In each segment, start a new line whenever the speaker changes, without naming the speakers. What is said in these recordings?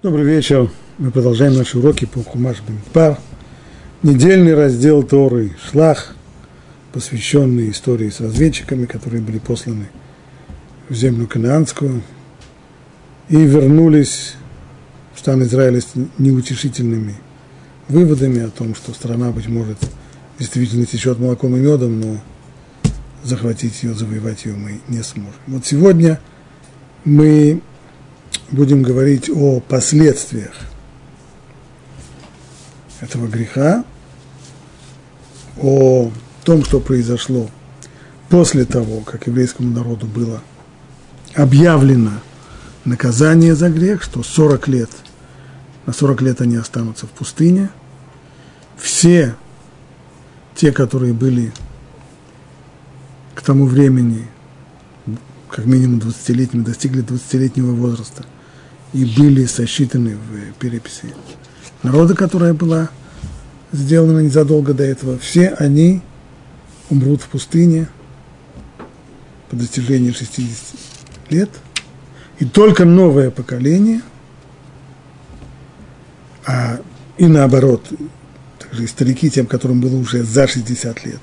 Добрый вечер. Мы продолжаем наши уроки по Хумаш Бенпар. Недельный раздел Торы Шлах, посвященный истории с разведчиками, которые были посланы в землю Канаанскую и вернулись в стран Израиля с неутешительными выводами о том, что страна, быть может, действительно течет молоком и медом, но захватить ее, завоевать ее мы не сможем. Вот сегодня мы будем говорить о последствиях этого греха, о том, что произошло после того, как еврейскому народу было объявлено наказание за грех, что 40 лет, на 40 лет они останутся в пустыне. Все те, которые были к тому времени, как минимум 20-летними, достигли 20-летнего возраста – и были сосчитаны в переписи народа, которая была сделана незадолго до этого, все они умрут в пустыне по достижении 60 лет, и только новое поколение, а и наоборот, также и старики, тем, которым было уже за 60 лет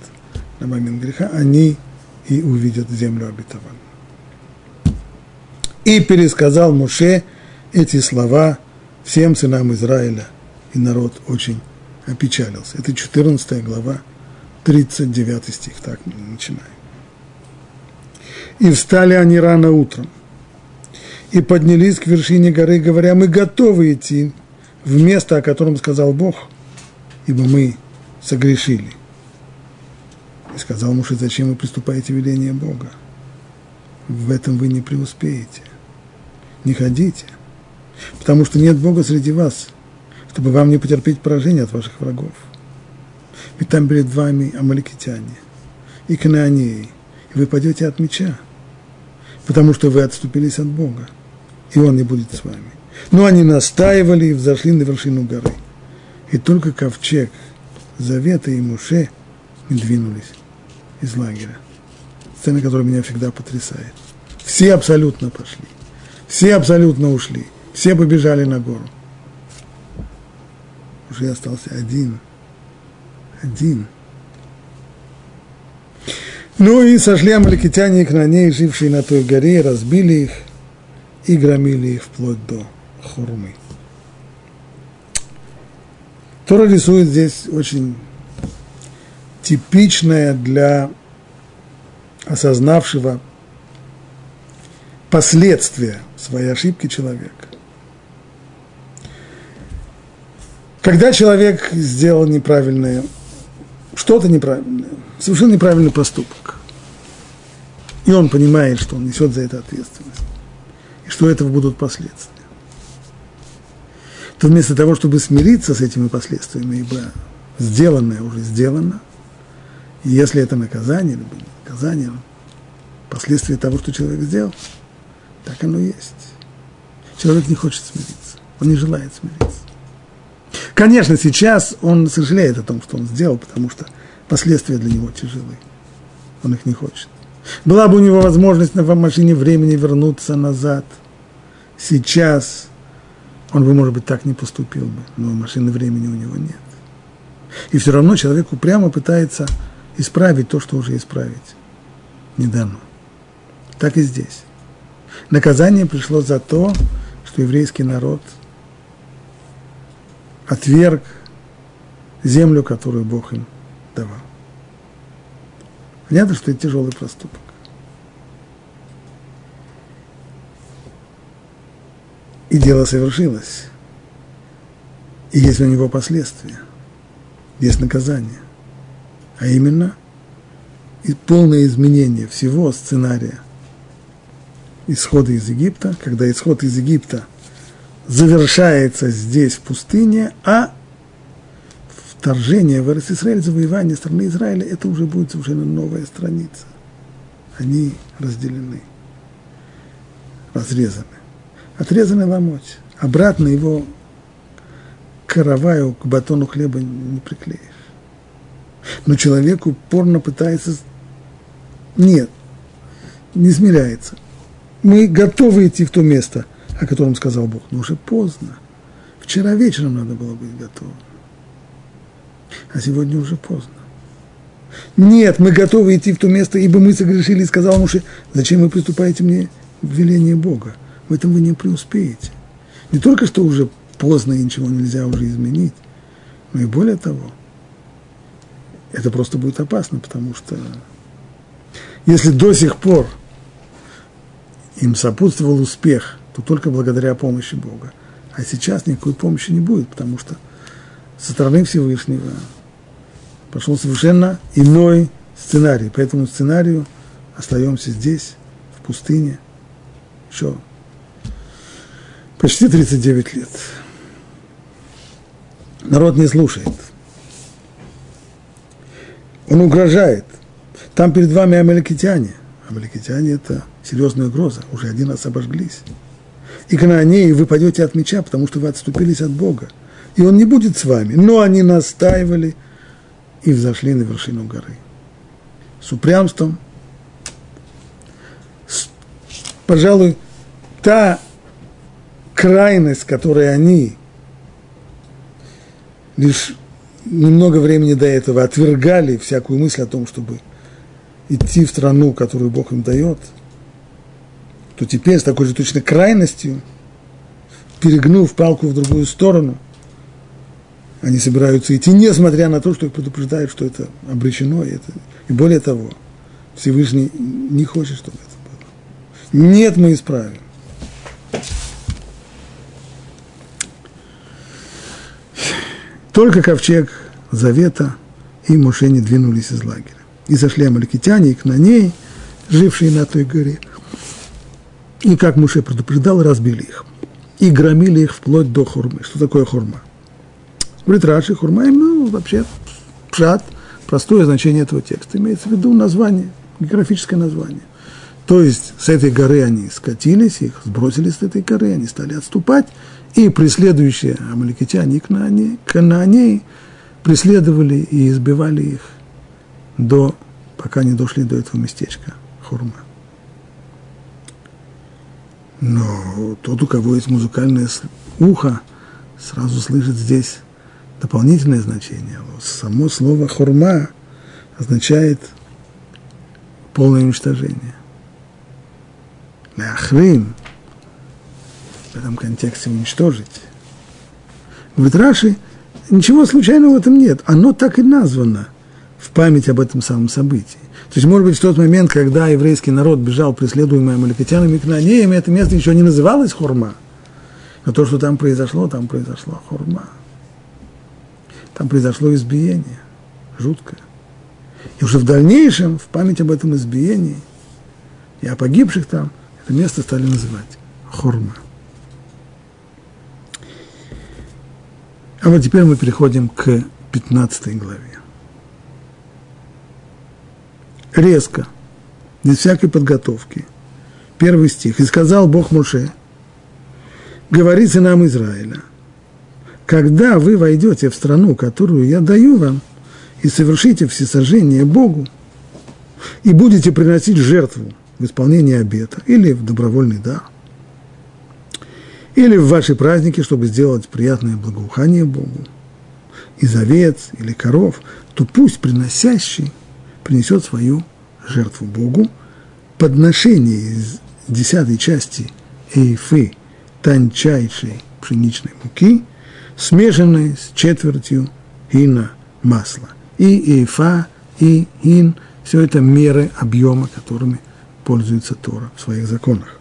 на момент греха, они и увидят землю обетованную. И пересказал Муше эти слова всем сынам Израиля, и народ очень опечалился. Это 14 глава, 39 стих, так мы начинаем. И встали они рано утром, и поднялись к вершине горы, говоря, мы готовы идти в место, о котором сказал Бог, ибо мы согрешили. И сказал муж, зачем вы приступаете веление Бога? В этом вы не преуспеете. Не ходите. Потому что нет Бога среди вас, чтобы вам не потерпеть поражение от ваших врагов. Ведь там перед вами амаликитяне и кананеи, и вы пойдете от меча, потому что вы отступились от Бога, и Он не будет с вами. Но они настаивали и взошли на вершину горы. И только ковчег Завета и Муше не двинулись из лагеря. Сцена, которая меня всегда потрясает. Все абсолютно пошли. Все абсолютно ушли. Все побежали на гору. Уже остался один. Один. Ну и сошли амаликитяне и кнанеи, жившие на той горе, разбили их и громили их вплоть до Хурмы. Тора рисует здесь очень типичное для осознавшего последствия своей ошибки человека. Когда человек сделал неправильное, что-то неправильное, совершил неправильный поступок, и он понимает, что он несет за это ответственность, и что этого будут последствия, то вместо того, чтобы смириться с этими последствиями, ибо сделанное уже сделано, и если это наказание, либо наказание, последствия того, что человек сделал, так оно есть. Человек не хочет смириться, он не желает смириться. Конечно, сейчас он сожалеет о том, что он сделал, потому что последствия для него тяжелые. Он их не хочет. Была бы у него возможность на машине времени вернуться назад. Сейчас он бы, может быть, так не поступил бы, но машины времени у него нет. И все равно человек упрямо пытается исправить то, что уже исправить не дано. Так и здесь. Наказание пришло за то, что еврейский народ – отверг землю, которую Бог им давал. Понятно, что это тяжелый проступок. И дело совершилось. И есть у него последствия, есть наказание. А именно, полное изменение всего сценария исхода из Египта, когда исход из Египта – завершается здесь, в пустыне, а вторжение в Израиль, завоевание страны Израиля, это уже будет совершенно новая страница. Они разделены, разрезаны. Отрезаны ломоть. Обратно его к караваю, к батону хлеба не приклеишь. Но человек упорно пытается... Нет, не смиряется. Мы готовы идти в то место – о котором сказал Бог. Но уже поздно. Вчера вечером надо было быть готовым. А сегодня уже поздно. Нет, мы готовы идти в то место, ибо мы согрешили, и сказал Муше, зачем вы приступаете мне в веление Бога? В этом вы не преуспеете. Не только что уже поздно и ничего нельзя уже изменить, но и более того, это просто будет опасно, потому что если до сих пор им сопутствовал успех, то только благодаря помощи Бога. А сейчас никакой помощи не будет, потому что со стороны Всевышнего пошел совершенно иной сценарий. По этому сценарию остаемся здесь, в пустыне, еще почти 39 лет. Народ не слушает. Он угрожает. Там перед вами амаликитяне. Амаликитяне – это серьезная угроза. Уже один раз обожглись. И кананеи вы пойдете от меча, потому что вы отступились от Бога. И он не будет с вами. Но они настаивали и взошли на вершину горы. С упрямством. С, пожалуй, та крайность, которой они лишь немного времени до этого отвергали всякую мысль о том, чтобы идти в страну, которую Бог им дает, то теперь с такой же точно крайностью, перегнув палку в другую сторону, они собираются идти, несмотря на то, что их предупреждают, что это обречено, и, это, и более того, Всевышний не хочет, чтобы это было. Нет, мы исправим. Только ковчег завета и Моше не двинулись из лагеря. И зашли амаликитяне, и к ней, жившие на той горе. И, как Муше предупреждал, разбили их. И громили их вплоть до хурмы. Что такое хурма? Говорит Раши, хурма, ну, вообще, пшат, простое значение этого текста. Имеется в виду название, географическое название. То есть с этой горы они скатились, их сбросили с этой горы, они стали отступать, и преследующие амаликитяне и кананеи преследовали и избивали их до, пока не дошли до этого местечка Хурма. Но тот, у кого есть музыкальное ухо, сразу слышит здесь дополнительное значение. Само слово хурма означает полное уничтожение. Ляхрим в этом контексте уничтожить. Говорит Раши, ничего случайного в этом нет. Оно так и названо в память об этом самом событии. То есть, может быть, в тот момент, когда еврейский народ бежал преследуемый амаликитянами и кнанеями, это место еще не называлось Хурма. Но то, что там произошло, там произошло Хурма. Там произошло избиение, жуткое. И уже в дальнейшем, в память об этом избиении и о погибших там, это место стали называть Хурма. А вот теперь мы переходим к 15 главе. Резко, без всякой подготовки. Первый стих. «И сказал Бог Муше, говори нам Израиля, когда вы войдете в страну, которую я даю вам, и совершите всесожжение Богу, и будете приносить жертву в исполнение обета или в добровольный дар – или в ваши праздники, чтобы сделать приятное благоухание Богу, из овец или коров, то пусть приносящий принесет свою жертву Богу, подношение из десятой части эйфы тончайшей пшеничной муки, смешанной с четвертью хина масла. И эйфа, и ин – все это меры объема, которыми пользуется Тора в своих законах.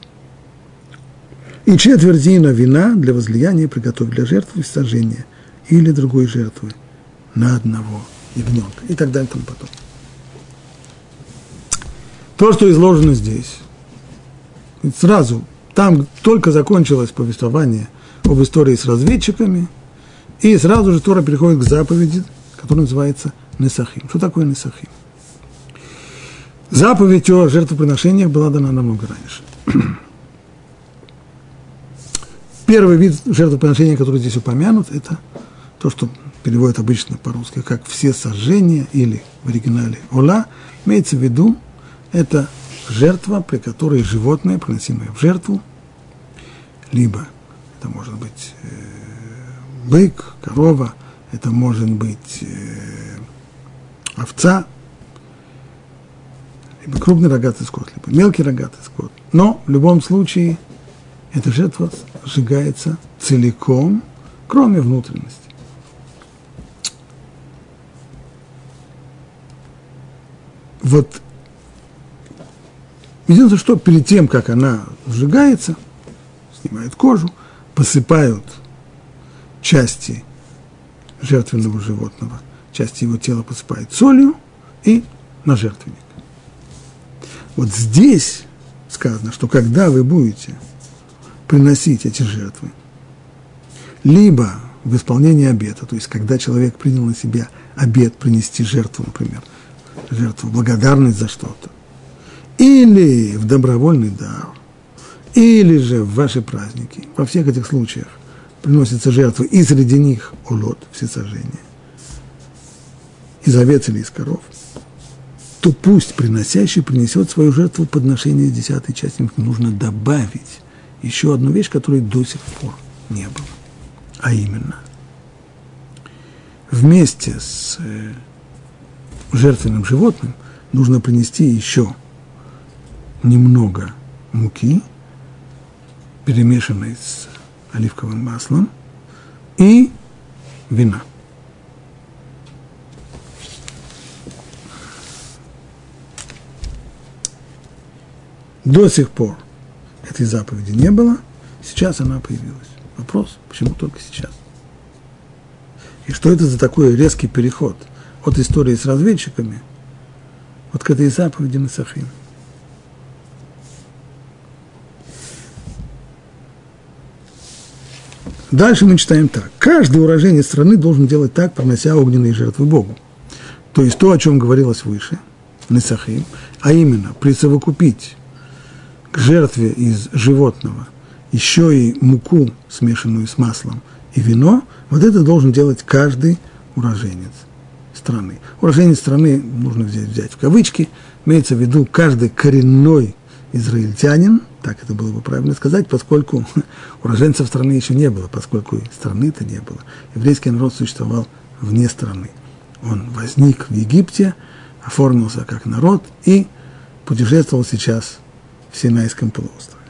И четвертина вина для возлияния приготовить для жертвы сожжения или другой жертвы на одного ягненка и так далее и тому потом. То, что изложено здесь, сразу, там только закончилось повествование об истории с разведчиками, и сразу же Тора переходит к заповеди, которая называется Несахим. Что такое Несахим? Заповедь о жертвоприношениях была дана намного раньше. Первый вид жертвоприношения, который здесь упомянут, это то, что переводят обычно по-русски, как все сожжения или в оригинале ола, имеется в виду, это жертва, при которой животное, приносимое в жертву, либо это может быть э, бык, корова, это может быть э, овца, либо крупный рогатый скот, либо мелкий рогатый скот. Но в любом случае эта жертва сжигается целиком, кроме внутренности. Вот единственное, что перед тем, как она сжигается, снимают кожу, посыпают части жертвенного животного, части его тела посыпают солью и на жертвенник. Вот здесь сказано, что когда вы будете приносить эти жертвы, либо в исполнении обета, то есть когда человек принял на себя обет принести жертву, например, жертву, благодарность за что-то, или в добровольный дар, или же в ваши праздники, во всех этих случаях приносятся жертвы, и среди них улот, всесожжение, из овец или из коров – то пусть приносящий принесет свою жертву подношение десятой части. Нужно добавить еще одну вещь, которой до сих пор не было. А именно, вместе с э, жертвенным животным нужно принести еще немного муки, перемешанной с оливковым маслом, и вина – До сих пор этой заповеди не было, сейчас она появилась. Вопрос, почему только сейчас? И что это за такой резкий переход от истории с разведчиками вот к этой заповеди на Сахим? Дальше мы читаем так. Каждый уроженец страны должен делать так, пронося огненные жертвы Богу. То есть то, о чем говорилось выше, Несахим, а именно присовокупить к жертве из животного еще и муку, смешанную с маслом, и вино, вот это должен делать каждый уроженец страны. Уроженец страны нужно взять, взять в кавычки, имеется в виду каждый коренной израильтянин, так это было бы правильно сказать, поскольку уроженцев страны еще не было, поскольку страны-то не было. Еврейский народ существовал вне страны. Он возник в Египте, оформился как народ и путешествовал сейчас в Синайском полуострове.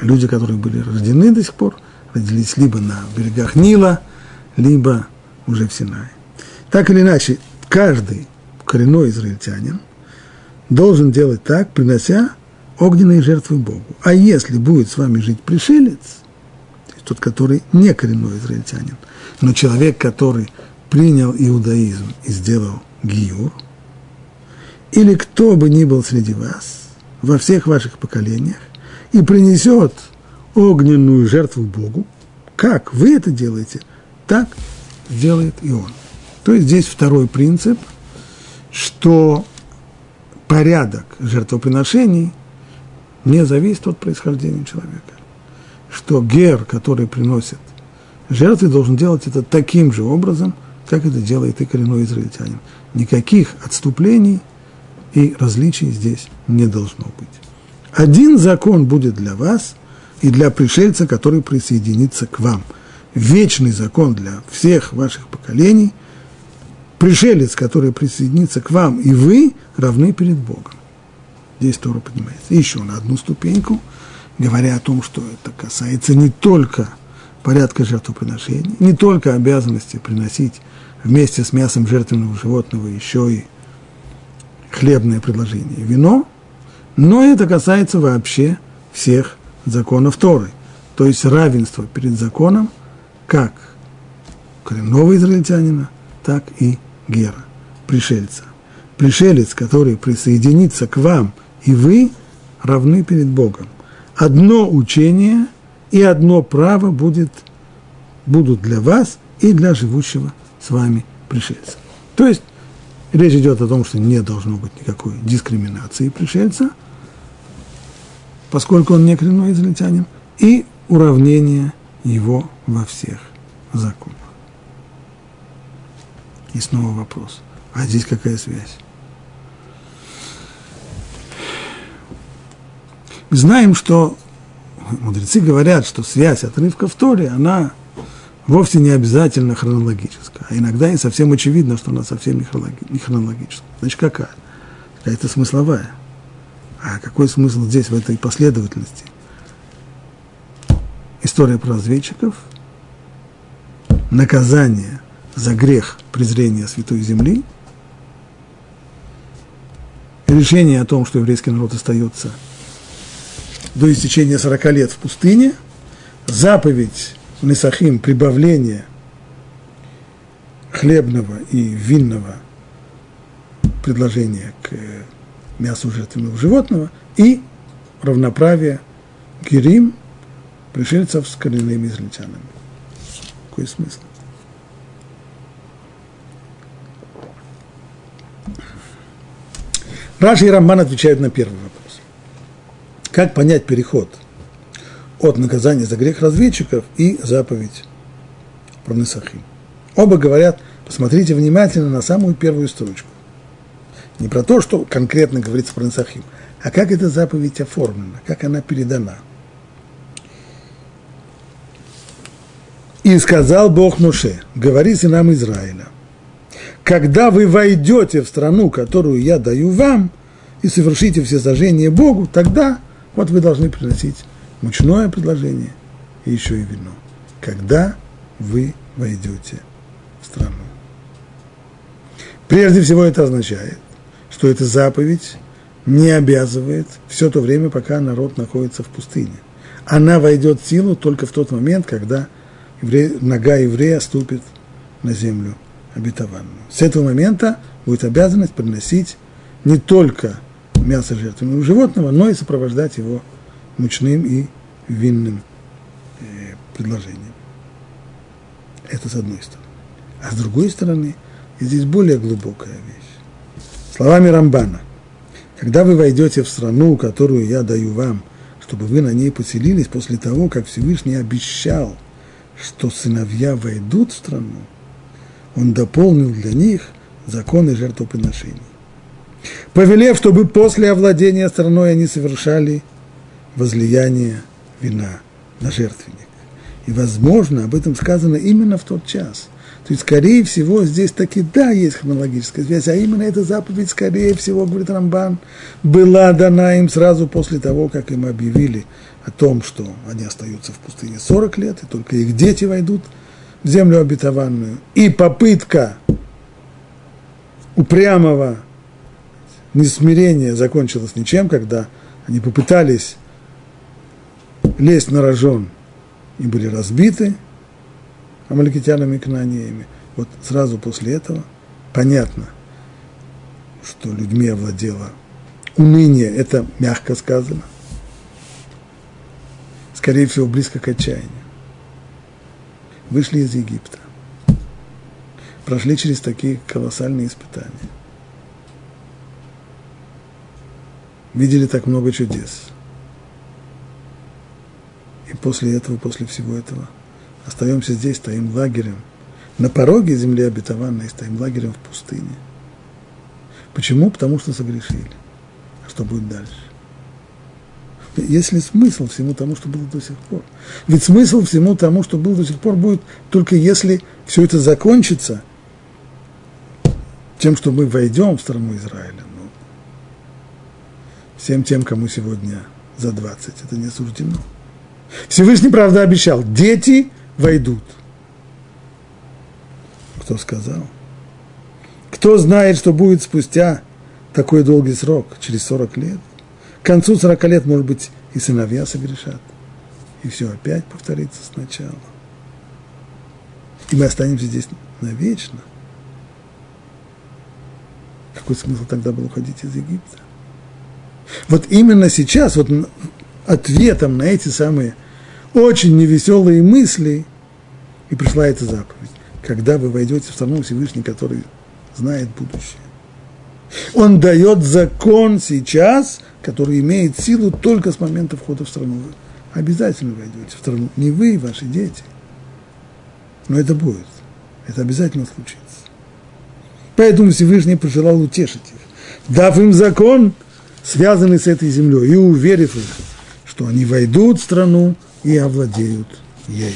Люди, которые были рождены до сих пор, родились либо на берегах Нила, либо уже в Синае. Так или иначе, каждый коренной израильтянин должен делать так, принося огненные жертвы Богу. А если будет с вами жить пришелец, тот, который не коренной израильтянин, но человек, который принял иудаизм и сделал гиюр, или кто бы ни был среди вас, во всех ваших поколениях и принесет огненную жертву Богу, как вы это делаете, так сделает и он. То есть здесь второй принцип, что порядок жертвоприношений не зависит от происхождения человека. Что гер, который приносит жертвы, должен делать это таким же образом, как это делает и коренной израильтянин. Никаких отступлений и различий здесь не должно быть. Один закон будет для вас и для пришельца, который присоединится к вам. Вечный закон для всех ваших поколений. Пришелец, который присоединится к вам, и вы равны перед Богом. Здесь Тора поднимается. Еще на одну ступеньку, говоря о том, что это касается не только порядка жертвоприношений, не только обязанности приносить вместе с мясом жертвенного животного еще и хлебное предложение, вино, но это касается вообще всех законов Торы, то есть равенство перед законом как коренного израильтянина, так и гера, пришельца. Пришелец, который присоединится к вам, и вы равны перед Богом. Одно учение и одно право будет, будут для вас и для живущего с вами пришельца. То есть Речь идет о том, что не должно быть никакой дискриминации пришельца, поскольку он не коренной израильтянин, и уравнение его во всех законах. И снова вопрос. А здесь какая связь? Знаем, что мудрецы говорят, что связь отрывка в Торе, она вовсе не обязательно хронологическая, а иногда и совсем очевидно, что она совсем не хронологическая. Значит, какая? Какая-то смысловая. А какой смысл здесь, в этой последовательности? История про разведчиков, наказание за грех презрения Святой Земли, решение о том, что еврейский народ остается до истечения 40 лет в пустыне, заповедь Несахим прибавление хлебного и винного предложения к мясу жертвенного животного и равноправие герим, пришельцев с коренными израильтянами. Какой смысл? Раши и Рамбан отвечают на первый вопрос. Как понять переход от наказания за грех разведчиков и заповедь про Несахим? Оба говорят, посмотрите внимательно на самую первую строчку. Не про то, что конкретно говорится про Несахим, а как эта заповедь оформлена, как она передана. И сказал Бог Нуше, говори сынам Израиля, когда вы войдете в страну, которую я даю вам, и совершите все сожжения Богу, тогда вот вы должны приносить мучное предложение и еще и вино. Когда вы войдете в страну. Прежде всего это означает, что эта заповедь не обязывает все то время, пока народ находится в пустыне. Она войдет в силу только в тот момент, когда еврей, нога еврея ступит на землю обетованную. С этого момента будет обязанность приносить не только мясо жертвенного животного, но и сопровождать его мучным и винным э, предложением. Это с одной стороны. А с другой стороны, здесь более глубокая вещь. Словами Рамбана, когда вы войдете в страну, которую я даю вам, чтобы вы на ней поселились после того, как Всевышний обещал, что сыновья войдут в страну, он дополнил для них законы жертвоприношений. Повелев, чтобы после овладения страной они совершали возлияние вина на жертвенник. И, возможно, об этом сказано именно в тот час – то есть, скорее всего, здесь таки да, есть хронологическая связь, а именно эта заповедь, скорее всего, говорит Рамбан, была дана им сразу после того, как им объявили о том, что они остаются в пустыне 40 лет, и только их дети войдут в землю обетованную. И попытка упрямого несмирения закончилась ничем, когда они попытались лезть на рожон и были разбиты – амаликитянами и кнанеями. Вот сразу после этого понятно, что людьми овладело уныние, это мягко сказано, скорее всего, близко к отчаянию. Вышли из Египта, прошли через такие колоссальные испытания, видели так много чудес. И после этого, после всего этого – остаемся здесь, стоим лагерем, на пороге земли обетованной, стоим лагерем в пустыне. Почему? Потому что согрешили. А что будет дальше? Есть ли смысл всему тому, что было до сих пор? Ведь смысл всему тому, что было до сих пор, будет только если все это закончится тем, что мы войдем в страну Израиля. Всем тем, кому сегодня за 20, это не суждено. Всевышний, правда, обещал, дети войдут. Кто сказал? Кто знает, что будет спустя такой долгий срок, через 40 лет? К концу 40 лет, может быть, и сыновья согрешат. И все опять повторится сначала. И мы останемся здесь навечно. Какой смысл тогда был уходить из Египта? Вот именно сейчас, вот ответом на эти самые очень невеселые мысли и пришла эта заповедь. Когда вы войдете в страну Всевышний, который знает будущее. Он дает закон сейчас, который имеет силу только с момента входа в страну. Вы обязательно войдете в страну. Не вы ваши дети. Но это будет. Это обязательно случится. Поэтому Всевышний пожелал утешить их, дав им закон, связанный с этой землей, и уверив их, что они войдут в страну и овладеют ей.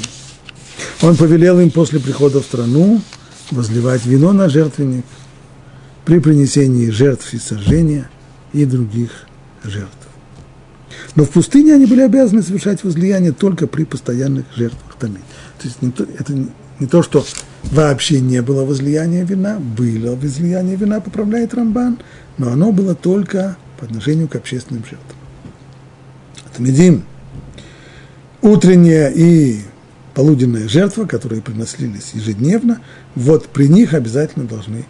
Он повелел им после прихода в страну возливать вино на жертвенник при принесении жертв и сожжения и других жертв. Но в пустыне они были обязаны совершать возлияние только при постоянных жертвах Тамид. То есть не то, это не то, что вообще не было возлияния вина, было возлияние вина, поправляет Рамбан, но оно было только по отношению к общественным жертвам. Тамидим, утренняя и полуденная жертва, которые приносились ежедневно, вот при них обязательно должны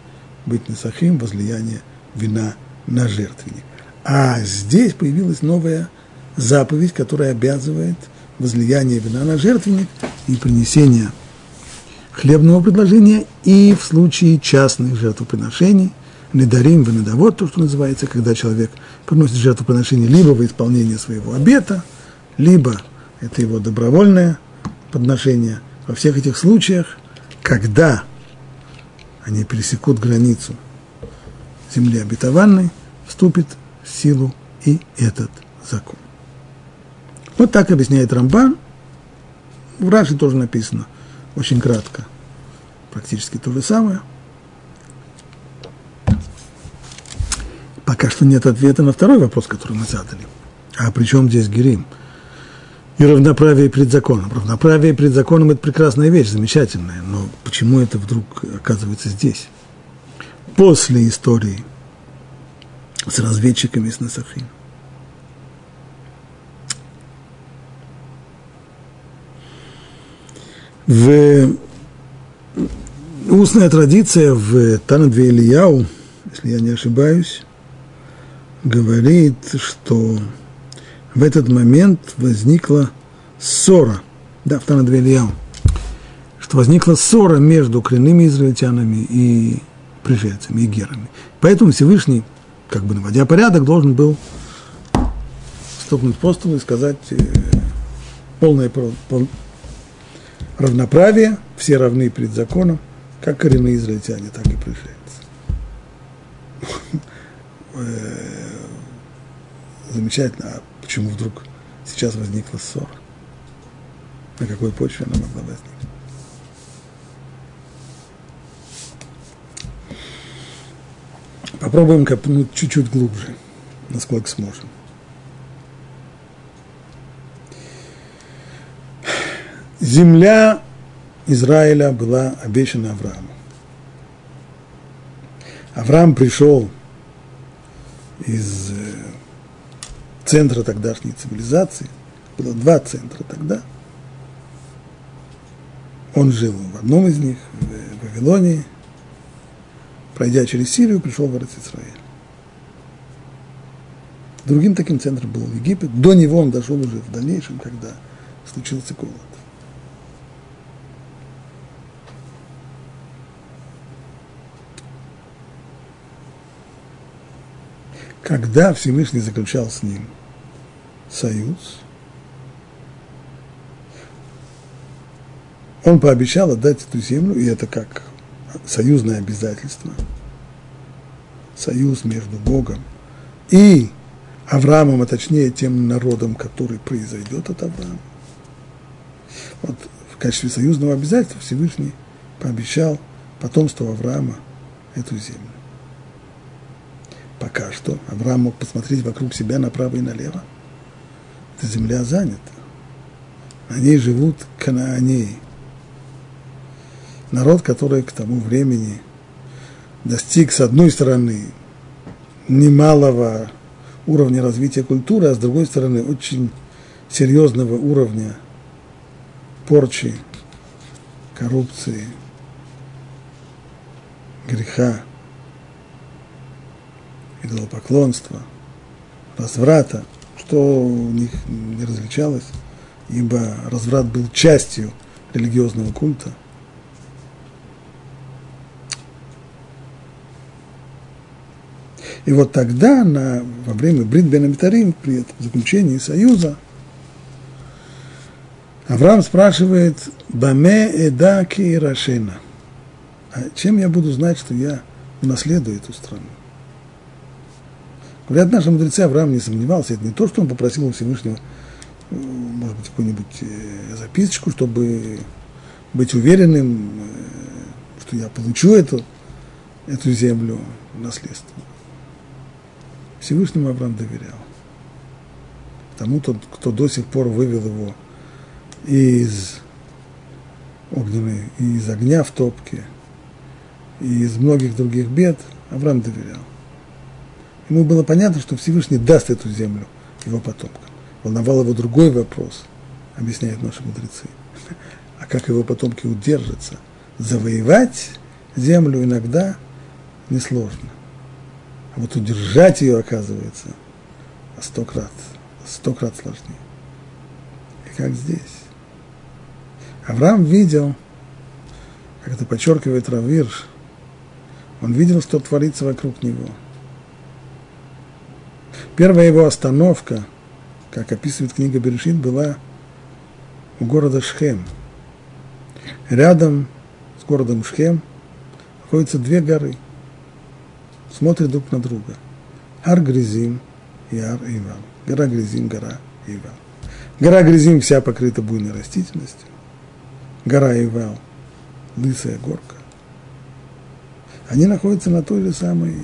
быть насахим возлияние вина на жертвенник. А здесь появилась новая заповедь, которая обязывает возлияние вина на жертвенник и принесение хлебного предложения и в случае частных жертвоприношений, недарим винодовод, то, что называется, когда человек приносит жертвоприношение либо во исполнение своего обета, либо это его добровольное подношение. Во всех этих случаях, когда они пересекут границу земли обетованной, вступит в силу и этот закон. Вот так объясняет Рамбан. В Раши тоже написано, очень кратко, практически то же самое. Пока что нет ответа на второй вопрос, который мы задали. А при чем здесь Герим? И равноправие перед законом. Равноправие перед законом – это прекрасная вещь, замечательная. Но почему это вдруг оказывается здесь? После истории с разведчиками с Насахим. В устная традиция в Танадве Ильяу, если я не ошибаюсь, говорит, что в этот момент возникла ссора, да, в Танадве что возникла ссора между коренными израильтянами и пришельцами, и герами. Поэтому Всевышний, как бы наводя порядок, должен был стукнуть по и сказать э, полное, равноправие, все равны перед законом, как коренные израильтяне, так и пришельцы. Замечательно. А почему вдруг сейчас возникла ссора? На какой почве она могла возникнуть? Попробуем копнуть чуть-чуть глубже, насколько сможем. земля Израиля была обещана Аврааму. Авраам пришел из э, центра тогдашней цивилизации, было два центра тогда. Он жил в одном из них, в Вавилонии, пройдя через Сирию, пришел в Израиль. Другим таким центром был Египет. До него он дошел уже в дальнейшем, когда случился голод. Когда Всевышний заключал с ним союз, он пообещал отдать эту землю, и это как союзное обязательство, союз между Богом и Авраамом, а точнее тем народом, который произойдет от Авраама. Вот в качестве союзного обязательства Всевышний пообещал потомству Авраама эту землю пока что. Авраам мог посмотреть вокруг себя направо и налево. Эта земля занята. На ней живут канаанеи. Народ, который к тому времени достиг, с одной стороны, немалого уровня развития культуры, а с другой стороны, очень серьезного уровня порчи, коррупции, греха идолопоклонства, разврата, что у них не различалось, ибо разврат был частью религиозного культа. И вот тогда, на, во время Брит Бен Амитарим, при этом заключении союза, Авраам спрашивает, «Баме эдаки рашена». А чем я буду знать, что я унаследую эту страну? Говорят, наши мудрецы Авраам не сомневался, это не то, что он попросил у Всевышнего, может быть, какую-нибудь э, записочку, чтобы быть уверенным, э, что я получу эту, эту землю в наследство. Всевышнему Авраам доверял. Тому, кто до сих пор вывел его из огненной, из огня в топке, из многих других бед, Авраам доверял. Ему было понятно, что Всевышний даст эту землю его потомкам. Волновал его другой вопрос, объясняют наши мудрецы. А как его потомки удержатся? Завоевать землю иногда несложно. А вот удержать ее, оказывается, сто крат, сто крат сложнее. И как здесь? Авраам видел, как это подчеркивает Равирш, он видел, что творится вокруг него. Первая его остановка, как описывает книга Берешит, была у города Шхем. Рядом с городом Шхем находятся две горы. Смотрят друг на друга. Ар Гризим и Ар Ивал. Гора Гризим, гора Ивал. Гора Гризим вся покрыта буйной растительностью. Гора Ивал – лысая горка. Они находятся на той же самой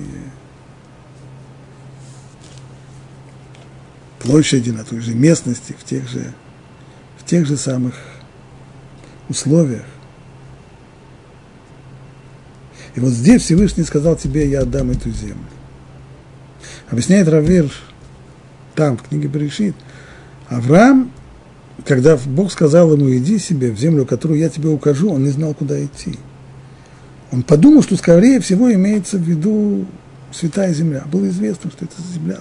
площади, на той же местности, в тех же, в тех же самых условиях. И вот здесь Всевышний сказал тебе, я отдам эту землю. Объясняет Равир там, в книге Берешит, Авраам, когда Бог сказал ему, иди себе в землю, которую я тебе укажу, он не знал, куда идти. Он подумал, что, скорее всего, имеется в виду святая земля. Было известно, что это земля,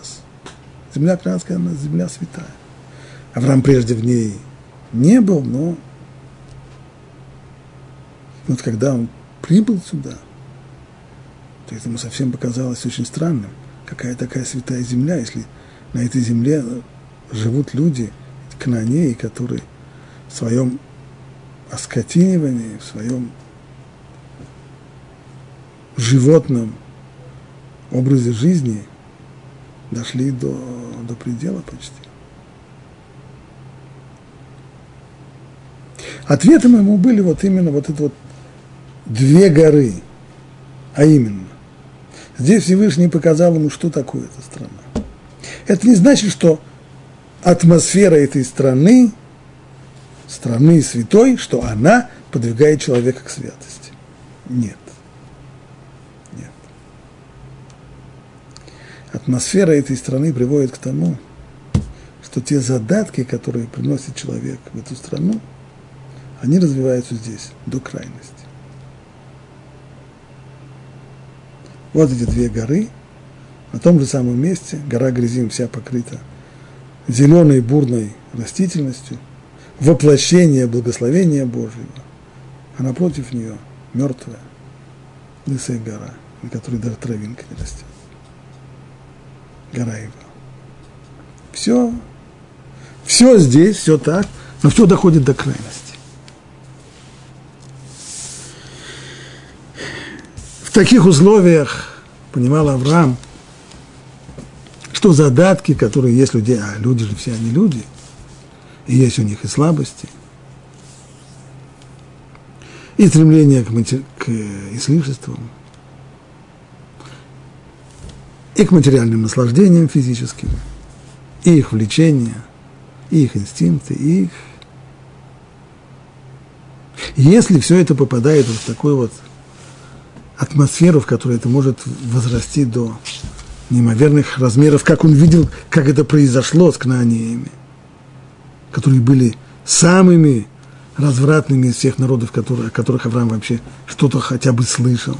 земля Кранская, она земля святая. Авраам прежде в ней не был, но вот когда он прибыл сюда – то есть ему совсем показалось очень странным, какая такая святая земля, если на этой земле живут люди, кнанеи, которые в своем оскотинивании, в своем животном образе жизни дошли до, до предела почти. Ответом ему были вот именно вот это вот две горы, а именно Здесь Всевышний показал ему, что такое эта страна. Это не значит, что атмосфера этой страны, страны святой, что она подвигает человека к святости. Нет. Атмосфера этой страны приводит к тому, что те задатки, которые приносит человек в эту страну, они развиваются здесь до крайности. Вот эти две горы, на том же самом месте, гора Грязим вся покрыта зеленой бурной растительностью, воплощение благословения Божьего, а напротив нее мертвая лысая гора, на которой даже травинка не растет. Гора его. Все, все здесь, все так, но все доходит до крайности. В таких условиях понимал Авраам, что задатки, которые есть людей, а люди же все они люди, и есть у них и слабости, и стремление к, матери... к излишествам, и к материальным наслаждениям физическим, и их влечения, и их инстинкты, и их... Если все это попадает в такой вот атмосферу, в которой это может возрасти до неимоверных размеров, как он видел, как это произошло с кнааниями, которые были самыми развратными из всех народов, которые, о которых Авраам вообще что-то хотя бы слышал.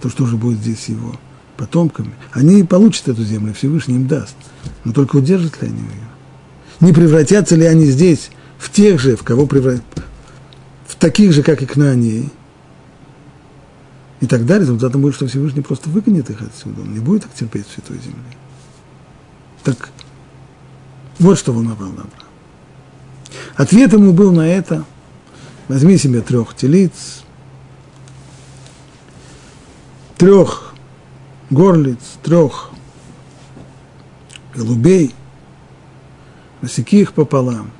То что же будет здесь его потомками? Они получат эту землю, Всевышний им даст. Но только удержат ли они ее? Не превратятся ли они здесь в тех же, в кого превратят, в таких же, как и Кнаании, и далее, результатом будет, что Всевышний просто выгонит их отсюда, он не будет так терпеть в Святой Земле. Так вот что волновало Авраам. Ответ ему был на это, возьми себе трех телиц, трех горлиц, трех голубей, рассеки их пополам.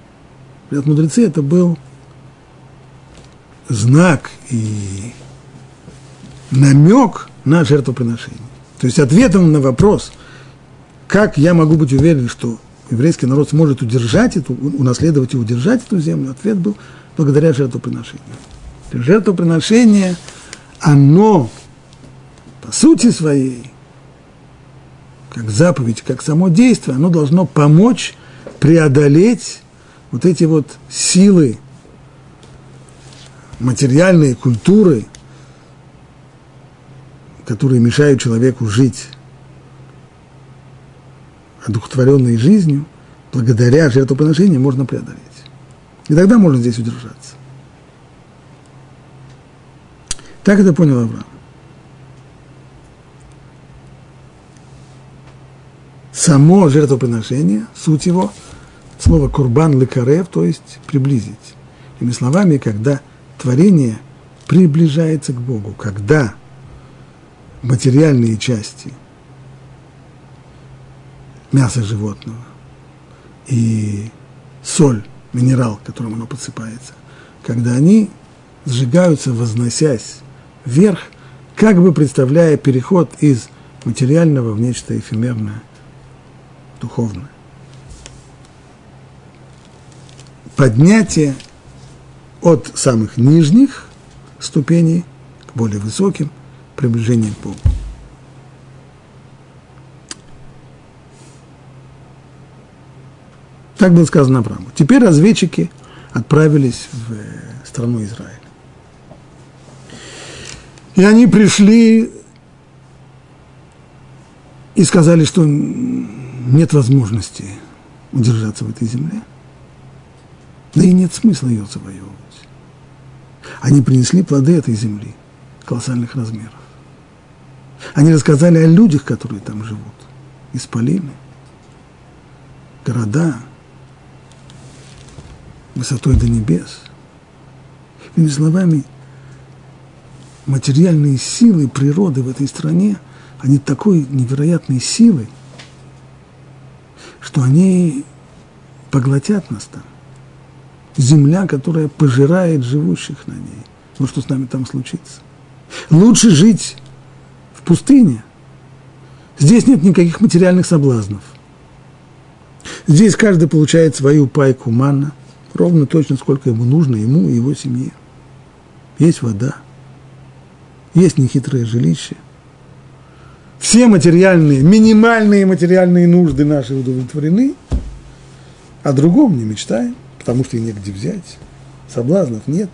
Говорят, мудрецы, это был знак и намек на жертвоприношение. То есть ответом на вопрос, как я могу быть уверен, что еврейский народ сможет удержать эту, унаследовать и удержать эту землю, ответ был благодаря жертвоприношению. Жертвоприношение, оно по сути своей, как заповедь, как само действие, оно должно помочь преодолеть вот эти вот силы материальные культуры, которые мешают человеку жить одухотворенной жизнью, благодаря жертвоприношению можно преодолеть. И тогда можно здесь удержаться. Так это понял Авраам. Само жертвоприношение, суть его, слово курбан лекарев, то есть приблизить. Иными словами, когда творение приближается к Богу, когда материальные части мяса животного и соль, минерал, которым оно подсыпается, когда они сжигаются, возносясь вверх, как бы представляя переход из материального в нечто эфемерное, духовное. Поднятие от самых нижних ступеней к более высоким, приближение к Богу. Так было сказано Аврааму. Теперь разведчики отправились в страну Израиля. И они пришли и сказали, что нет возможности удержаться в этой земле. Да и нет смысла ее завоевывать. Они принесли плоды этой земли колоссальных размеров. Они рассказали о людях, которые там живут. Исполины, города, высотой до небес. Иными словами, материальные силы природы в этой стране, они такой невероятной силы, что они поглотят нас там. Земля, которая пожирает живущих на ней. Ну что с нами там случится? Лучше жить в пустыне. Здесь нет никаких материальных соблазнов. Здесь каждый получает свою пайку манна, ровно точно сколько ему нужно, ему и его семье. Есть вода, есть нехитрое жилище. Все материальные, минимальные материальные нужды наши удовлетворены, о другом не мечтаем, потому что и негде взять. Соблазнов нет.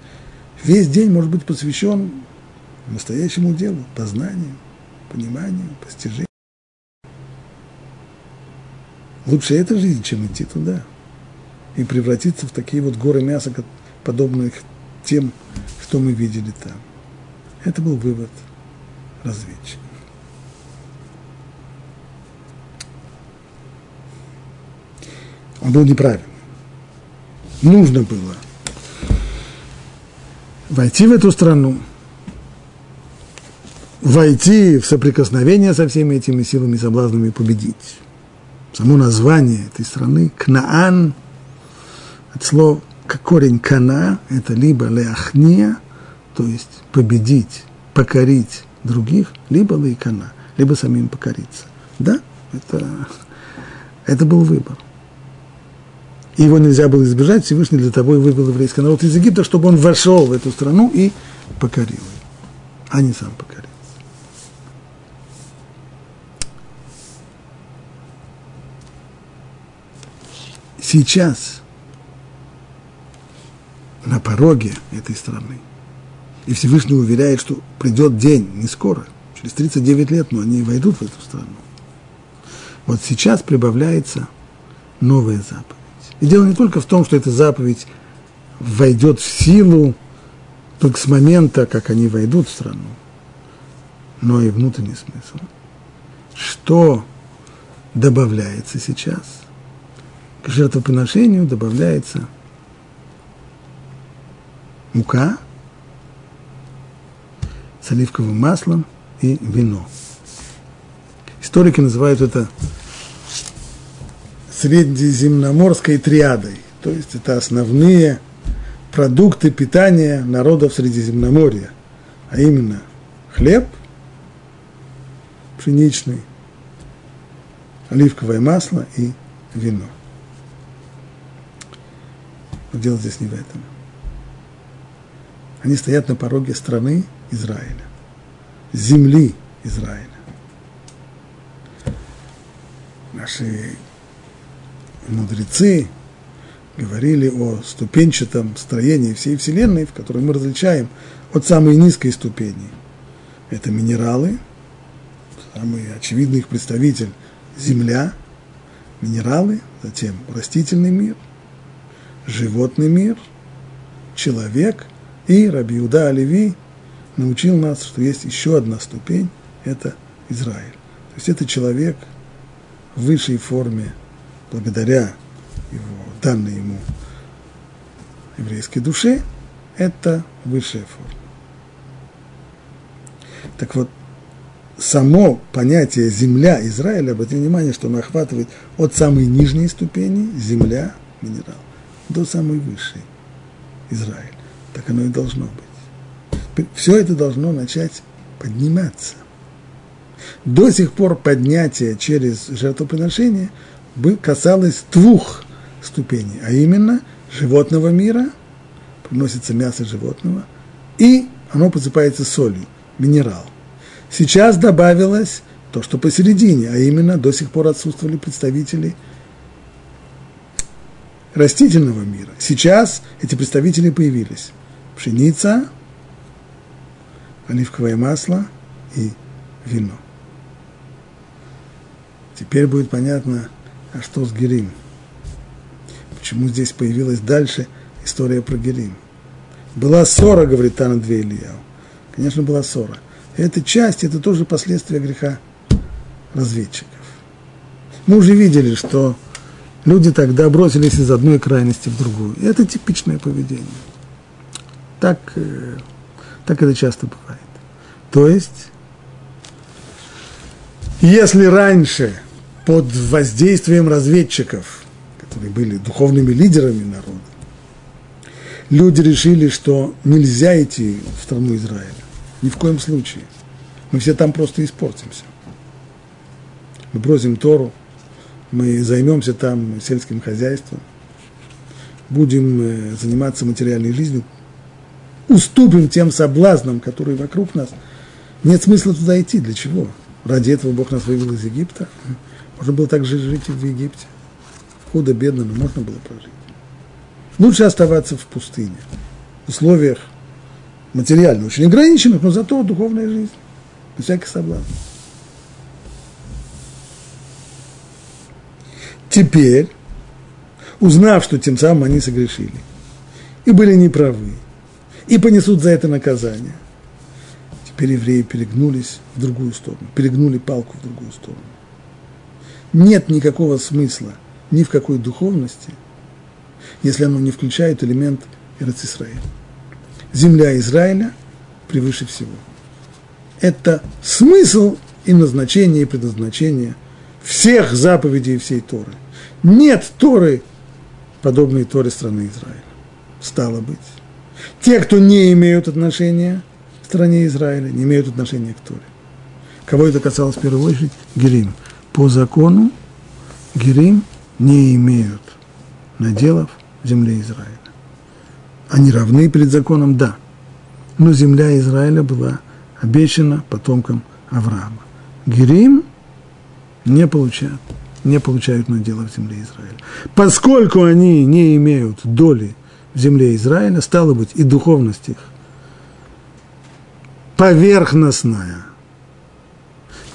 Весь день может быть посвящен настоящему делу, познанию, пониманию, постижению. Лучше эта жизнь, чем идти туда и превратиться в такие вот горы мяса, подобных тем, что мы видели там. Это был вывод разведчиков. Он был неправильным. Нужно было войти в эту страну, войти в соприкосновение со всеми этими силами и соблазнами и победить. Само название этой страны – Кнаан, от слова корень «кана» – это либо «леахния», то есть победить, покорить других, либо «лейкана», либо самим покориться. Да, это, это был выбор. И его нельзя было избежать, Всевышний для того и вывел еврейский народ из Египта, чтобы он вошел в эту страну и покорил ее, а не сам покорил. Сейчас на пороге этой страны. И Всевышний уверяет, что придет день, не скоро, через 39 лет, но они войдут в эту страну. Вот сейчас прибавляется новая заповедь. И дело не только в том, что эта заповедь войдет в силу только с момента, как они войдут в страну, но и внутренний смысл. Что добавляется сейчас? К жертвоприношению добавляется мука с оливковым маслом и вино. Историки называют это средиземноморской триадой. То есть это основные продукты питания народов Средиземноморья, а именно хлеб пшеничный, оливковое масло и вино. Но дело здесь не в этом. Они стоят на пороге страны Израиля, земли Израиля. Наши мудрецы говорили о ступенчатом строении всей Вселенной, в которой мы различаем от самой низкой ступени. Это минералы, самый очевидный их представитель – Земля, минералы, затем растительный мир, животный мир, человек – и Рабиуда Оливи научил нас, что есть еще одна ступень – это Израиль. То есть это человек в высшей форме, благодаря его, данной ему еврейской душе, это высшая форма. Так вот, само понятие земля Израиля, обратите внимание, что оно охватывает от самой нижней ступени, земля, минерал, до самой высшей, Израиль. Так оно и должно быть. Все это должно начать подниматься. До сих пор поднятие через жертвоприношение касалось двух ступеней, а именно животного мира, приносится мясо животного, и оно посыпается солью, минерал. Сейчас добавилось то, что посередине, а именно до сих пор отсутствовали представители растительного мира. Сейчас эти представители появились пшеница, оливковое масло и вино. Теперь будет понятно, а что с Герим. Почему здесь появилась дальше история про Герим. Была ссора, говорит Тана Две Ильяу. Конечно, была ссора. Эта часть, это тоже последствия греха разведчиков. Мы уже видели, что люди тогда бросились из одной крайности в другую. И это типичное поведение. Так, э, так это часто бывает. То есть, если раньше под воздействием разведчиков, которые были духовными лидерами народа, люди решили, что нельзя идти в страну Израиля. Ни в коем случае. Мы все там просто испортимся. Мы бросим Тору, мы займемся там сельским хозяйством, будем э, заниматься материальной жизнью, уступим тем соблазнам, которые вокруг нас, нет смысла туда идти. Для чего? Ради этого Бог нас вывел из Египта. Можно было также жить в Египте. Худо-бедно, но можно было прожить. Лучше оставаться в пустыне, в условиях материально очень ограниченных, но зато духовная жизнь, без всяких. Теперь, узнав, что тем самым они согрешили и были неправы, и понесут за это наказание. Теперь евреи перегнулись в другую сторону, перегнули палку в другую сторону. Нет никакого смысла ни в какой духовности, если оно не включает элемент Израиля. Земля Израиля превыше всего. Это смысл и назначение, и предназначение всех заповедей всей Торы. Нет Торы, подобной Торе страны Израиля. Стало быть, те, кто не имеют отношения к стране Израиля, не имеют отношения к Торе. Кого это касалось в первую очередь? Герим. По закону Герим не имеют наделов в земле Израиля. Они равны перед законом, да. Но земля Израиля была обещана потомкам Авраама. Герим не получают, не получают наделов в земле Израиля. Поскольку они не имеют доли в земле Израиля, стало быть, и духовность их поверхностная,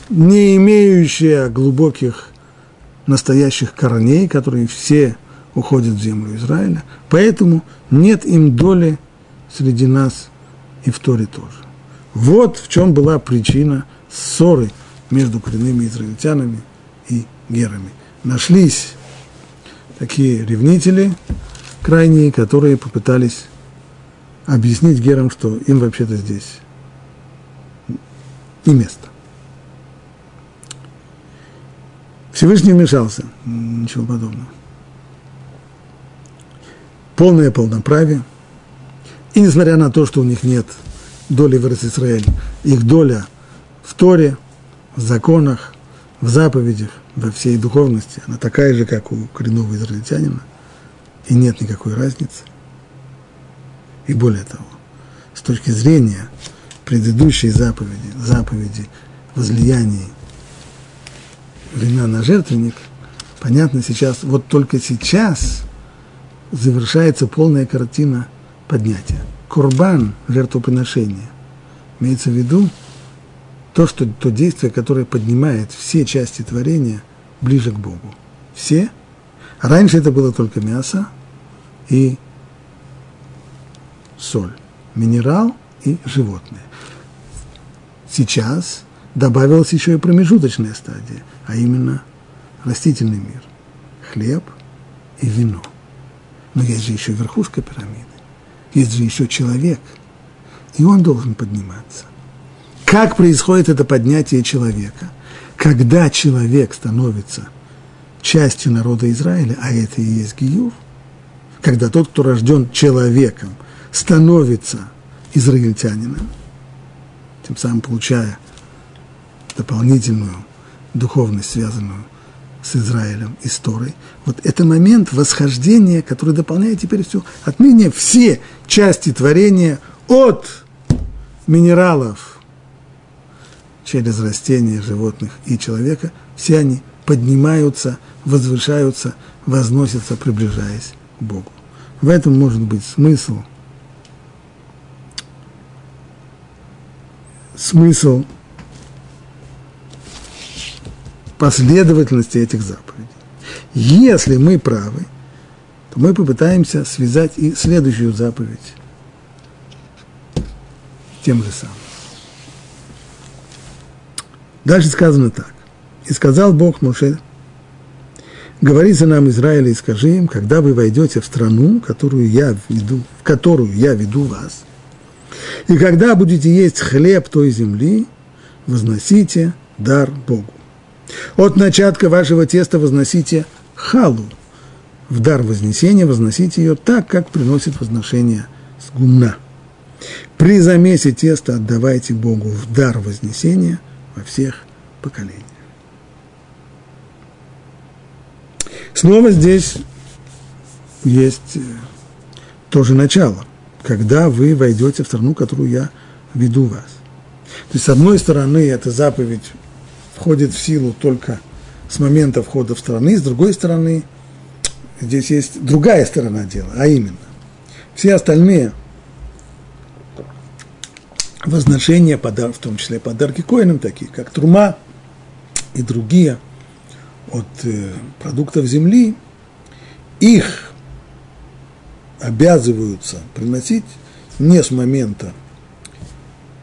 не имеющая глубоких настоящих корней, которые все уходят в землю Израиля, поэтому нет им доли среди нас и в Торе тоже. Вот в чем была причина ссоры между коренными израильтянами и герами. Нашлись такие ревнители, крайние, которые попытались объяснить герам, что им вообще-то здесь не место. Всевышний вмешался, ничего подобного. Полное полноправие, И несмотря на то, что у них нет доли в Израиле, их доля в Торе, в законах, в заповедях, во всей духовности, она такая же, как у коренного израильтянина, и нет никакой разницы. И более того, с точки зрения предыдущей заповеди, заповеди возлияний вина на жертвенник, понятно сейчас, вот только сейчас завершается полная картина поднятия. Курбан, жертвоприношение, имеется в виду то, что, то действие, которое поднимает все части творения ближе к Богу. Все. раньше это было только мясо и соль, минерал и животные. Сейчас добавилась еще и промежуточная стадия, а именно растительный мир, хлеб и вино. Но есть же еще верхушка пирамиды, есть же еще человек, и он должен подниматься. Как происходит это поднятие человека? Когда человек становится частью народа Израиля, а это и есть Гиюр, когда тот, кто рожден человеком, становится израильтянином, тем самым получая дополнительную духовность, связанную с Израилем и с Торой. Вот это момент восхождения, который дополняет теперь все. Отныне все части творения от минералов через растения, животных и человека, все они поднимаются, возвышаются, возносятся, приближаясь к Богу. В этом может быть смысл – смысл последовательности этих заповедей. Если мы правы, то мы попытаемся связать и следующую заповедь тем же самым. Дальше сказано так. «И сказал Бог Моше, говори за нам, Израиля, и скажи им, когда вы войдете в страну, которую я веду, в которую я веду вас, и когда будете есть хлеб той земли, возносите дар Богу. От начатка вашего теста возносите халу. В дар вознесения возносите ее так, как приносит возношение с гумна. При замесе теста отдавайте Богу в дар вознесения во всех поколениях. Снова здесь есть э, тоже начало – когда вы войдете в страну, которую я веду вас. То есть, с одной стороны, эта заповедь входит в силу только с момента входа в страны, с другой стороны, здесь есть другая сторона дела, а именно, все остальные возношения, в том числе подарки коинам, такие как трума и другие от э, продуктов земли, их обязываются приносить не с момента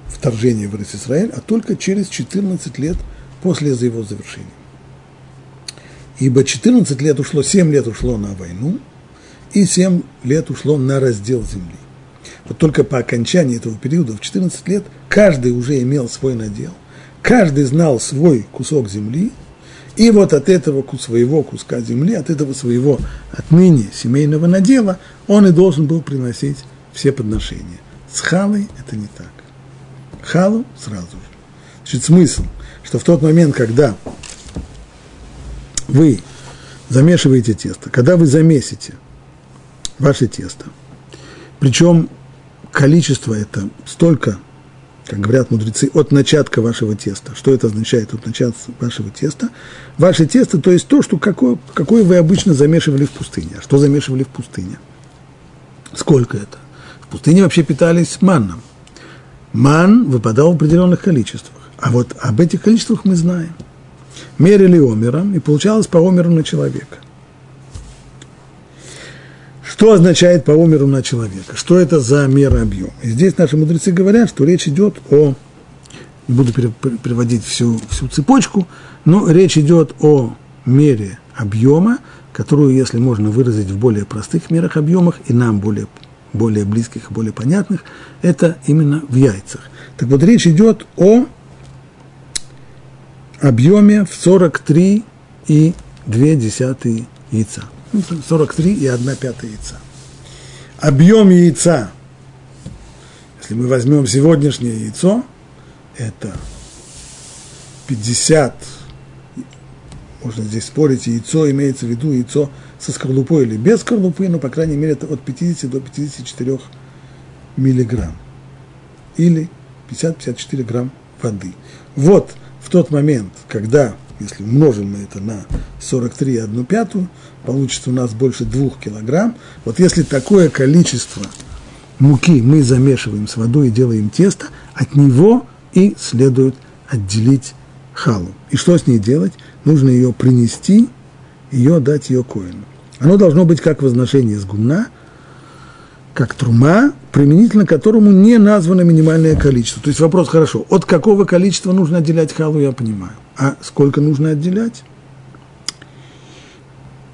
вторжения в Израиль, а только через 14 лет после его завершения. Ибо 14 лет ушло, 7 лет ушло на войну, и 7 лет ушло на раздел земли. Вот только по окончании этого периода, в 14 лет, каждый уже имел свой надел, каждый знал свой кусок земли, и вот от этого своего куска земли, от этого своего отныне семейного надела, он и должен был приносить все подношения. С халой это не так. Халу сразу же. Значит, смысл, что в тот момент, когда вы замешиваете тесто, когда вы замесите ваше тесто, причем количество это столько как говорят мудрецы, от начатка вашего теста. Что это означает от начатка вашего теста? Ваше тесто, то есть то, что какое, какое вы обычно замешивали в пустыне. А что замешивали в пустыне? Сколько это? В пустыне вообще питались манном. Ман выпадал в определенных количествах. А вот об этих количествах мы знаем. Мерили омером, и получалось по омеру на человека – что означает по умеру на человека? Что это за мера объема? И здесь наши мудрецы говорят, что речь идет о, не буду приводить всю, всю цепочку, но речь идет о мере объема, которую, если можно выразить в более простых мерах объемах и нам более, более близких более понятных, это именно в яйцах. Так вот, речь идет о объеме в 43 и 2 яйца. 43 и 1 пятая яйца. Объем яйца Если мы возьмем сегодняшнее яйцо, это 50, можно здесь спорить, яйцо имеется в виду яйцо со скорлупой или без скорлупы, но, по крайней мере, это от 50 до 54 миллиграмм. Или 50-54 грамм воды. Вот в тот момент, когда, если умножим мы это на 43,1 пятую, получится у нас больше 2 килограмм. Вот если такое количество муки мы замешиваем с водой и делаем тесто, от него и следует отделить халу. И что с ней делать? Нужно ее принести, ее дать ее коину. Оно должно быть как возношение с гумна, как трума, применительно которому не названо минимальное количество. То есть вопрос, хорошо, от какого количества нужно отделять халу, я понимаю. А сколько нужно отделять?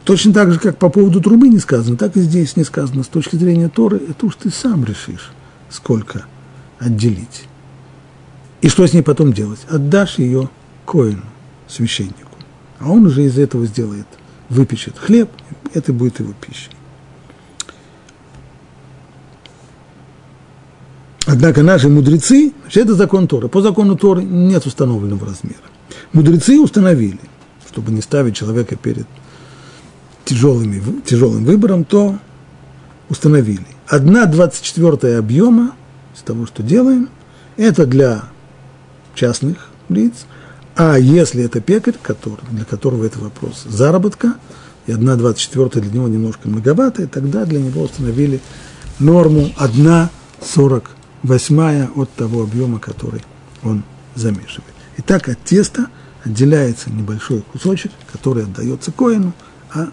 Точно так же, как по поводу трубы не сказано, так и здесь не сказано. С точки зрения Торы, это уж ты сам решишь, сколько отделить. И что с ней потом делать? Отдашь ее коину, священнику. А он уже из этого сделает, выпечет хлеб, это будет его пищей. Однако наши мудрецы, это закон Торы, по закону Торы нет установленного размера. Мудрецы установили, чтобы не ставить человека перед тяжелыми, тяжелым выбором, то установили. Одна двадцать четвертая объема из того, что делаем, это для частных лиц, а если это пекарь, который, для которого это вопрос заработка, и одна двадцать четвертая для него немножко многовато, и тогда для него установили норму одна сорок восьмая от того объема, который он замешивает. И так от теста отделяется небольшой кусочек, который отдается коину, а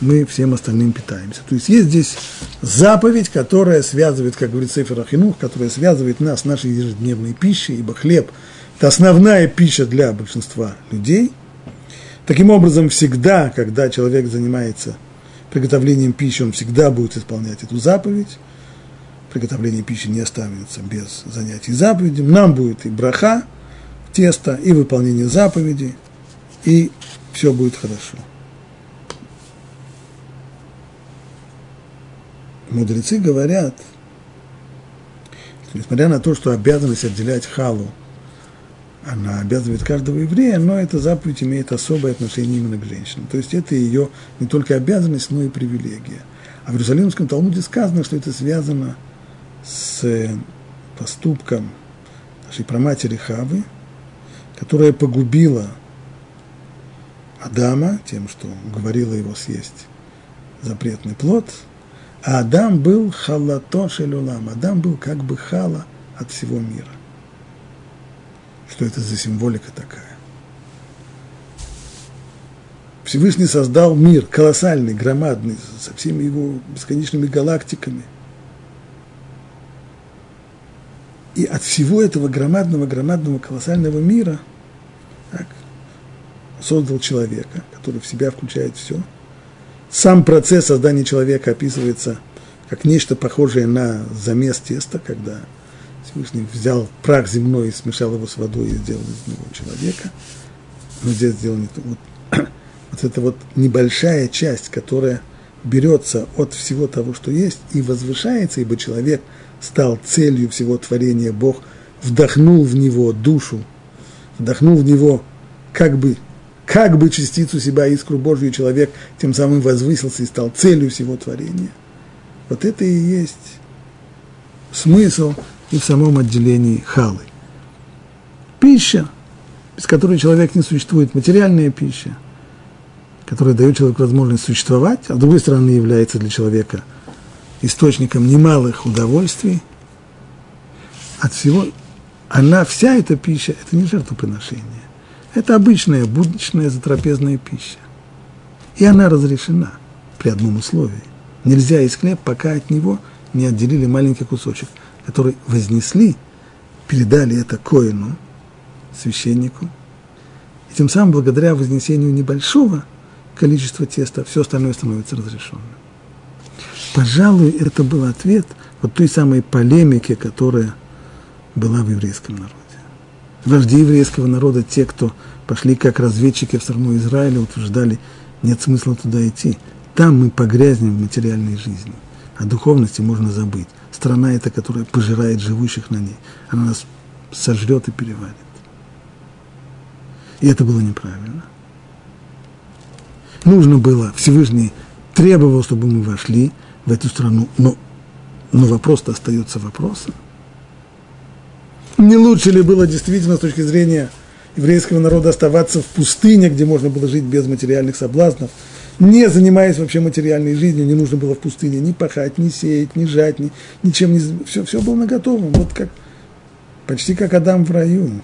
мы всем остальным питаемся. То есть есть здесь заповедь, которая связывает, как говорит Сефер Ахинух, которая связывает нас с нашей ежедневной пищей, ибо хлеб – это основная пища для большинства людей. Таким образом, всегда, когда человек занимается приготовлением пищи, он всегда будет исполнять эту заповедь – приготовление пищи не останется без занятий заповедью. Нам будет и браха, тесто, и выполнение заповеди, и все будет хорошо. Мудрецы говорят, что несмотря на то, что обязанность отделять халу, она обязывает каждого еврея, но эта заповедь имеет особое отношение именно к женщинам. То есть это ее не только обязанность, но и привилегия. А в Иерусалимском Талмуде сказано, что это связано с с поступком нашей праматери Хавы, которая погубила Адама тем, что уговорила его съесть запретный плод, а Адам был халато шелюлам, Адам был как бы хала от всего мира. Что это за символика такая? Всевышний создал мир колоссальный, громадный, со всеми его бесконечными галактиками – И от всего этого громадного, громадного, колоссального мира так, создал человека, который в себя включает все. Сам процесс создания человека описывается как нечто похожее на замес теста, когда Всевышний взял прах земной и смешал его с водой и сделал из него человека. Но здесь сделано вот, вот эта вот небольшая часть, которая берется от всего того, что есть, и возвышается, ибо человек – стал целью всего творения, Бог вдохнул в него душу, вдохнул в него как бы, как бы частицу себя, искру Божью, человек тем самым возвысился и стал целью всего творения. Вот это и есть смысл и в самом отделении халы. Пища, без которой человек не существует, материальная пища, которая дает человеку возможность существовать, а с другой стороны является для человека – источником немалых удовольствий, от всего, она, вся эта пища, это не жертвоприношение. Это обычная будничная затрапезная пища. И она разрешена при одном условии. Нельзя есть хлеб, пока от него не отделили маленький кусочек, который вознесли, передали это коину, священнику. И тем самым, благодаря вознесению небольшого количества теста, все остальное становится разрешенным. Пожалуй, это был ответ вот той самой полемики, которая была в еврейском народе. Вожди еврейского народа, те, кто пошли как разведчики в страну Израиля, утверждали, нет смысла туда идти. Там мы погрязнем в материальной жизни. О духовности можно забыть. страна эта, которая пожирает живущих на ней. Она нас сожрет и переварит. И это было неправильно. Нужно было, Всевышний требовал, чтобы мы вошли в эту страну, но, но вопрос-то остается вопросом. Не лучше ли было действительно с точки зрения еврейского народа оставаться в пустыне, где можно было жить без материальных соблазнов, не занимаясь вообще материальной жизнью, не нужно было в пустыне ни пахать, ни сеять, ни жать, ни, ничем не... Все, все было наготовом, вот как, почти как Адам в раю.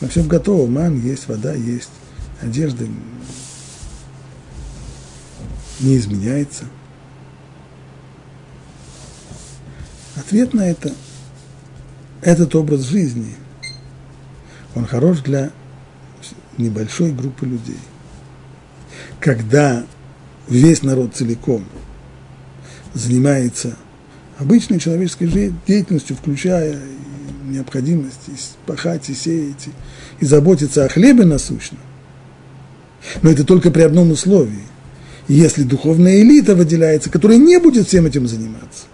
На всем готово, ман есть, вода есть, одежда не изменяется. Ответ на это – этот образ жизни – он хорош для небольшой группы людей. Когда весь народ целиком занимается обычной человеческой деятельностью, включая необходимость пахать и сеять, и заботиться о хлебе насущном. Но это только при одном условии. Если духовная элита выделяется, которая не будет всем этим заниматься,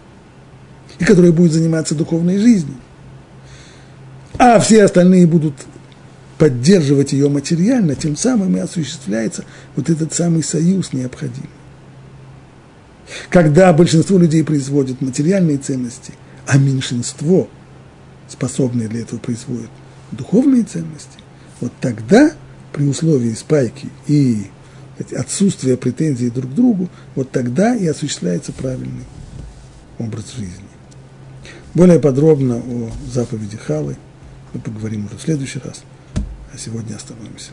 и которая будет заниматься духовной жизнью, а все остальные будут поддерживать ее материально, тем самым и осуществляется вот этот самый союз необходимый. Когда большинство людей производят материальные ценности, а меньшинство, способные для этого, производят духовные ценности, вот тогда, при условии спайки и отсутствия претензий друг к другу, вот тогда и осуществляется правильный образ жизни. Более подробно о заповеди Халы мы поговорим уже в следующий раз – а сегодня остановимся.